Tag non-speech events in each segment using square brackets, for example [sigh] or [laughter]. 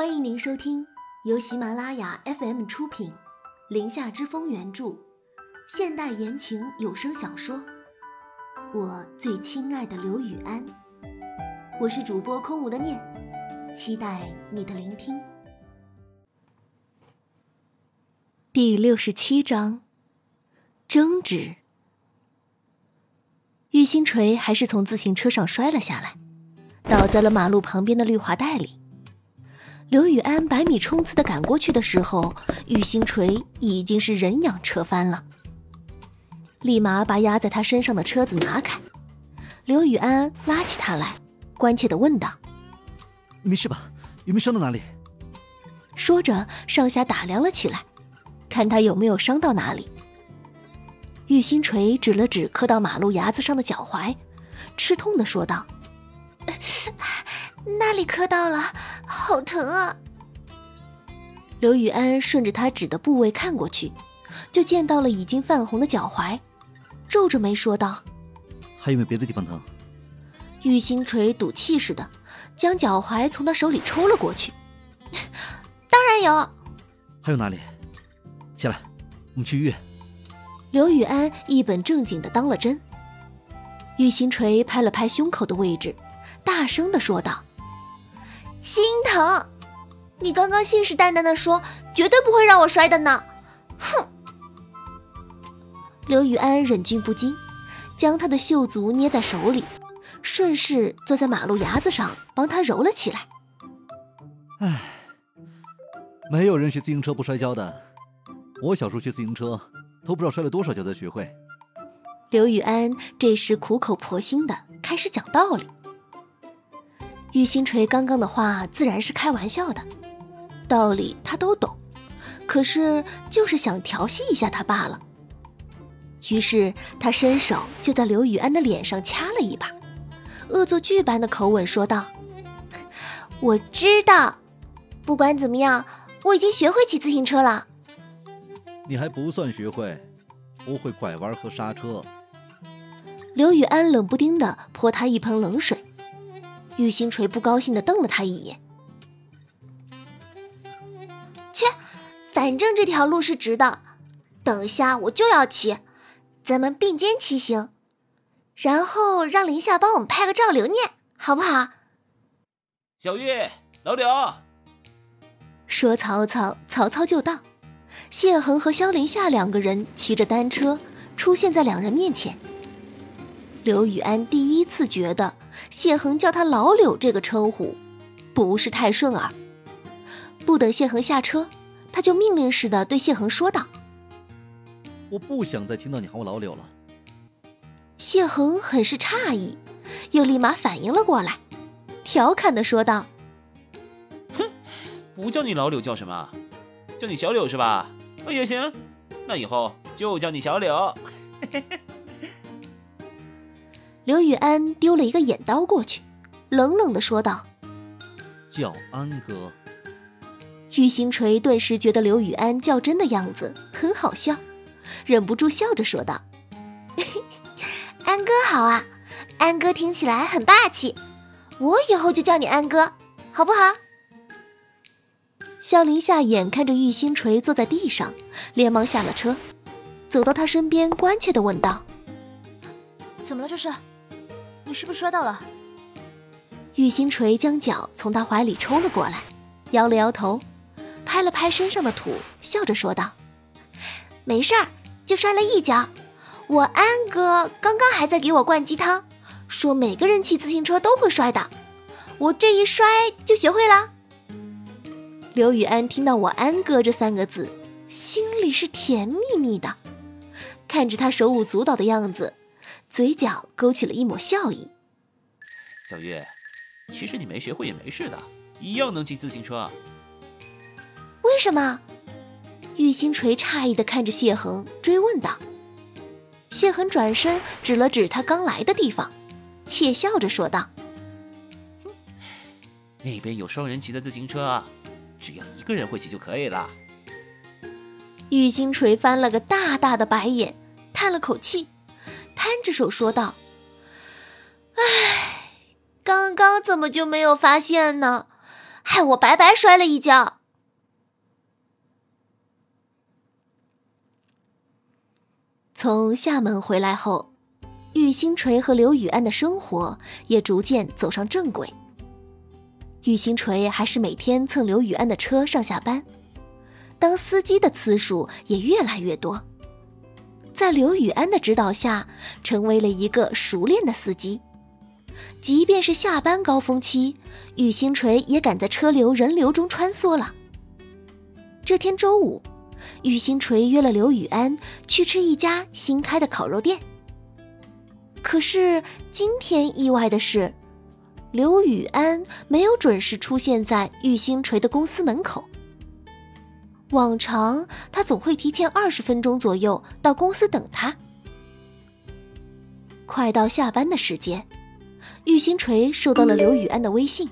欢迎您收听由喜马拉雅 FM 出品，《林下之风》原著，现代言情有声小说《我最亲爱的刘雨安》。我是主播空无的念，期待你的聆听。第六十七章，争执。玉星锤还是从自行车上摔了下来，倒在了马路旁边的绿化带里。刘雨安百米冲刺的赶过去的时候，玉星锤已经是人仰车翻了，立马把压在他身上的车子拿开。刘雨安拉起他来，关切的问道：“没事吧？有没有伤到哪里？”说着，上下打量了起来，看他有没有伤到哪里。玉星锤指了指磕到马路牙子上的脚踝，吃痛的说道：“ [laughs] 那里磕到了，好疼啊！”刘雨安顺着他指的部位看过去，就见到了已经泛红的脚踝，皱着眉说道：“还有没有别的地方疼？”玉星锤赌气似的将脚踝从他手里抽了过去：“ [laughs] 当然有。”“还有哪里？”“起来，我们去医院。”刘雨安一本正经的当了真，玉星锤拍了拍胸口的位置，大声的说道：“心疼！你刚刚信誓旦旦的说绝对不会让我摔的呢！”哼！刘雨安忍俊不禁，将他的袖足捏在手里，顺势坐在马路牙子上帮他揉了起来。唉，没有人学自行车不摔跤的，我小时候学自行车。都不知道摔了多少跤才学会。刘雨安这时苦口婆心的开始讲道理。玉星锤刚刚的话自然是开玩笑的，道理他都懂，可是就是想调戏一下他罢了。于是他伸手就在刘雨安的脸上掐了一把，恶作剧般的口吻说道：“我知道，不管怎么样，我已经学会骑自行车了。”你还不算学会，不会拐弯和刹车。刘雨安冷不丁的泼他一盆冷水，玉星锤不高兴的瞪了他一眼。切，反正这条路是直的，等下我就要骑，咱们并肩骑行，然后让林夏帮我们拍个照留念，好不好？小玉，老柳。说曹操，曹操就到。谢恒和萧林夏两个人骑着单车出现在两人面前。刘雨安第一次觉得谢恒叫他老柳这个称呼不是太顺耳。不等谢恒下车，他就命令似的对谢恒说道：“我不想再听到你喊我老柳了。”谢恒很是诧异，又立马反应了过来，调侃的说道：“哼，不叫你老柳叫什么？”叫你小柳是吧？也行，那以后就叫你小柳。[laughs] 刘雨安丢了一个眼刀过去，冷冷的说道：“叫安哥。”玉星锤顿时觉得刘雨安较真的样子很好笑，忍不住笑着说道：“ [laughs] 安哥好啊，安哥听起来很霸气，我以后就叫你安哥，好不好？”萧林夏眼看着玉星锤坐在地上，连忙下了车，走到他身边，关切的问道：“怎么了？这是？你是不是摔到了？”玉星锤将脚从他怀里抽了过来，摇了摇头，拍了拍身上的土，笑着说道：“没事儿，就摔了一跤。我安哥刚刚还在给我灌鸡汤，说每个人骑自行车都会摔的，我这一摔就学会了。”刘雨安听到“我安哥”这三个字，心里是甜蜜蜜的。看着他手舞足蹈的样子，嘴角勾起了一抹笑意。小月，其实你没学会也没事的，一样能骑自行车。为什么？玉星锤诧异的看着谢恒，追问道。谢恒转身指了指他刚来的地方，窃笑着说道：“那边有双人骑的自行车。”只要一个人会骑就可以了。玉星锤翻了个大大的白眼，叹了口气，摊着手说道：“唉，刚刚怎么就没有发现呢？害我白白摔了一跤。从厦门回来后，玉星锤和刘雨安的生活也逐渐走上正轨。玉星锤还是每天蹭刘雨安的车上下班，当司机的次数也越来越多。在刘雨安的指导下，成为了一个熟练的司机。即便是下班高峰期，玉星锤也赶在车流人流中穿梭了。这天周五，玉星锤约了刘雨安去吃一家新开的烤肉店。可是今天意外的是，刘雨安没有准时出现在玉星锤的公司门口。往常他总会提前二十分钟左右到公司等他。快到下班的时间，玉星锤收到了刘雨安的微信：“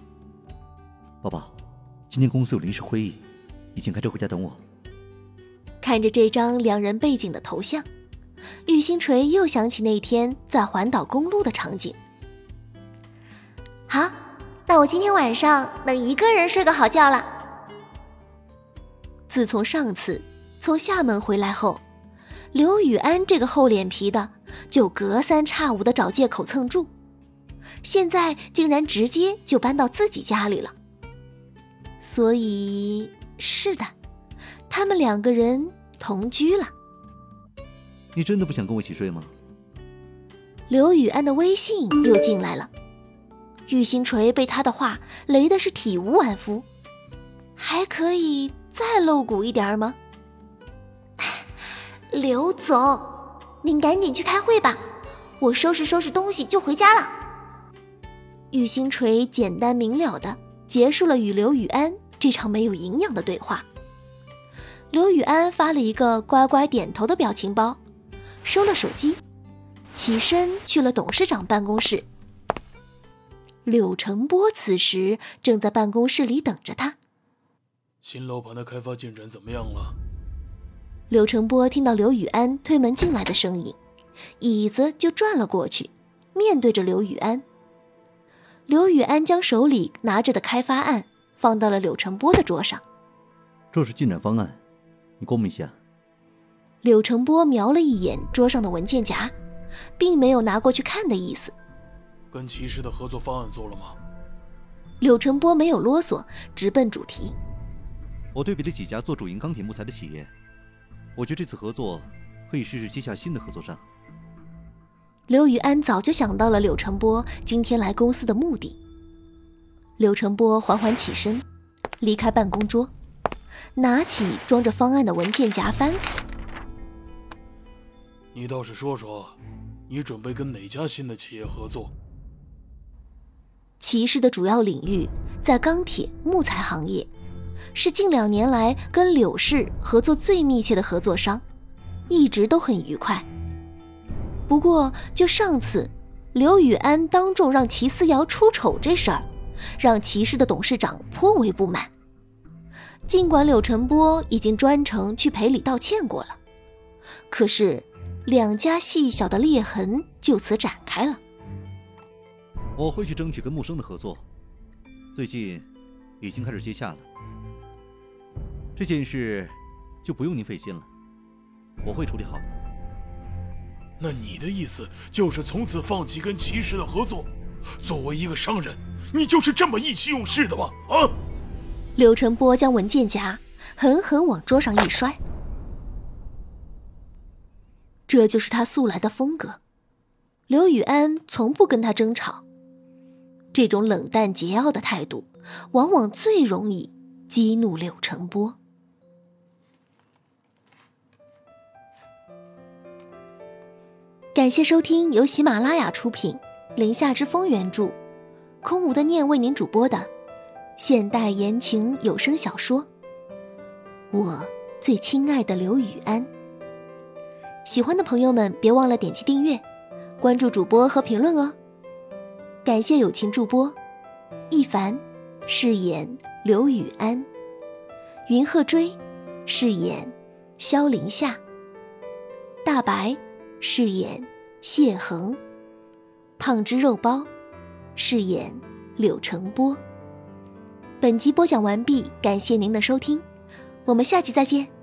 宝宝，今天公司有临时会议，你请开车回家等我。”看着这张两人背景的头像，玉星锤又想起那天在环岛公路的场景。好，那我今天晚上能一个人睡个好觉了。自从上次从厦门回来后，刘雨安这个厚脸皮的就隔三差五的找借口蹭住，现在竟然直接就搬到自己家里了。所以，是的，他们两个人同居了。你真的不想跟我一起睡吗？刘雨安的微信又进来了，玉星锤被他的话雷的是体无完肤，还可以。再露骨一点吗？[sighs] 刘总，您赶紧去开会吧，我收拾收拾东西就回家了。玉星锤简单明了的结束了与刘雨安这场没有营养的对话。刘雨安发了一个乖乖点头的表情包，收了手机，起身去了董事长办公室。柳成波此时正在办公室里等着他。新楼盘的开发进展怎么样了？柳成波听到刘雨安推门进来的声音，椅子就转了过去，面对着刘雨安。刘雨安将手里拿着的开发案放到了柳成波的桌上。这是进展方案，你过目一下。柳成波瞄了一眼桌上的文件夹，并没有拿过去看的意思。跟骑士的合作方案做了吗？柳成波没有啰嗦，直奔主题。我对比了几家做主营钢铁木材的企业，我觉得这次合作可以试试接下新的合作商。刘宇安早就想到了柳成波今天来公司的目的。柳成波缓缓起身，离开办公桌，拿起装着方案的文件夹翻开。你倒是说说，你准备跟哪家新的企业合作？骑士的主要领域在钢铁木材行业。是近两年来跟柳氏合作最密切的合作商，一直都很愉快。不过，就上次刘雨安当众让齐思瑶出丑这事儿，让齐氏的董事长颇为不满。尽管柳晨波已经专程去赔礼道歉过了，可是两家细小的裂痕就此展开了。我会去争取跟木生的合作，最近已经开始接洽了。这件事就不用您费心了，我会处理好的。那你的意思就是从此放弃跟骑士的合作？作为一个商人，你就是这么意气用事的吗？啊！刘成波将文件夹狠狠往桌上一摔，这就是他素来的风格。刘雨安从不跟他争吵，这种冷淡桀骜的态度，往往最容易激怒柳成波。感谢收听由喜马拉雅出品，《林下之风》原著，空无的念为您主播的现代言情有声小说《我最亲爱的刘雨安》。喜欢的朋友们别忘了点击订阅、关注主播和评论哦。感谢友情助播一凡饰演刘雨安，云鹤追饰演萧林夏，大白。饰演谢恒，胖汁肉包饰演柳成波，本集播讲完毕，感谢您的收听，我们下集再见。